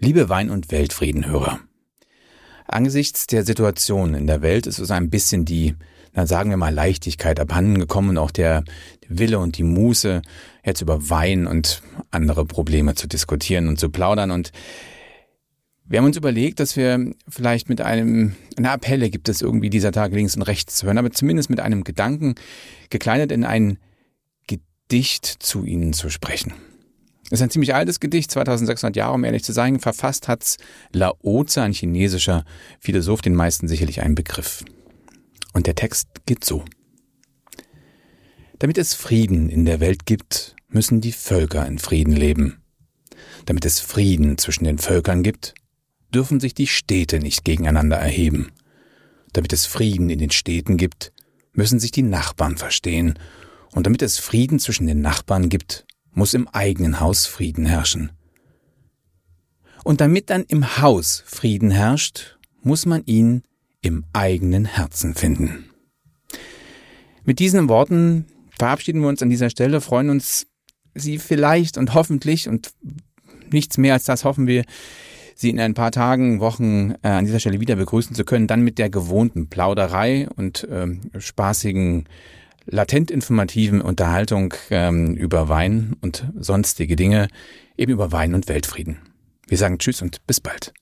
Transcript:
Liebe Wein- und Weltfriedenhörer. Angesichts der Situation in der Welt ist es ein bisschen die, na sagen wir mal, Leichtigkeit abhanden gekommen und auch der Wille und die Muße, jetzt über Wein und andere Probleme zu diskutieren und zu plaudern. Und wir haben uns überlegt, dass wir vielleicht mit einem, eine Appelle gibt es irgendwie dieser Tage links und rechts zu hören, aber zumindest mit einem Gedanken gekleidet in ein Gedicht zu Ihnen zu sprechen. Das ist ein ziemlich altes Gedicht, 2600 Jahre, um ehrlich zu sein. Verfasst hat's Laozi, ein chinesischer Philosoph, den meisten sicherlich ein Begriff. Und der Text geht so. Damit es Frieden in der Welt gibt, müssen die Völker in Frieden leben. Damit es Frieden zwischen den Völkern gibt, dürfen sich die Städte nicht gegeneinander erheben. Damit es Frieden in den Städten gibt, müssen sich die Nachbarn verstehen. Und damit es Frieden zwischen den Nachbarn gibt, muss im eigenen Haus Frieden herrschen. Und damit dann im Haus Frieden herrscht, muss man ihn im eigenen Herzen finden. Mit diesen Worten verabschieden wir uns an dieser Stelle, freuen uns, Sie vielleicht und hoffentlich und nichts mehr als das hoffen wir, Sie in ein paar Tagen, Wochen äh, an dieser Stelle wieder begrüßen zu können, dann mit der gewohnten Plauderei und äh, spaßigen latent informativen Unterhaltung ähm, über Wein und sonstige Dinge, eben über Wein und Weltfrieden. Wir sagen Tschüss und bis bald.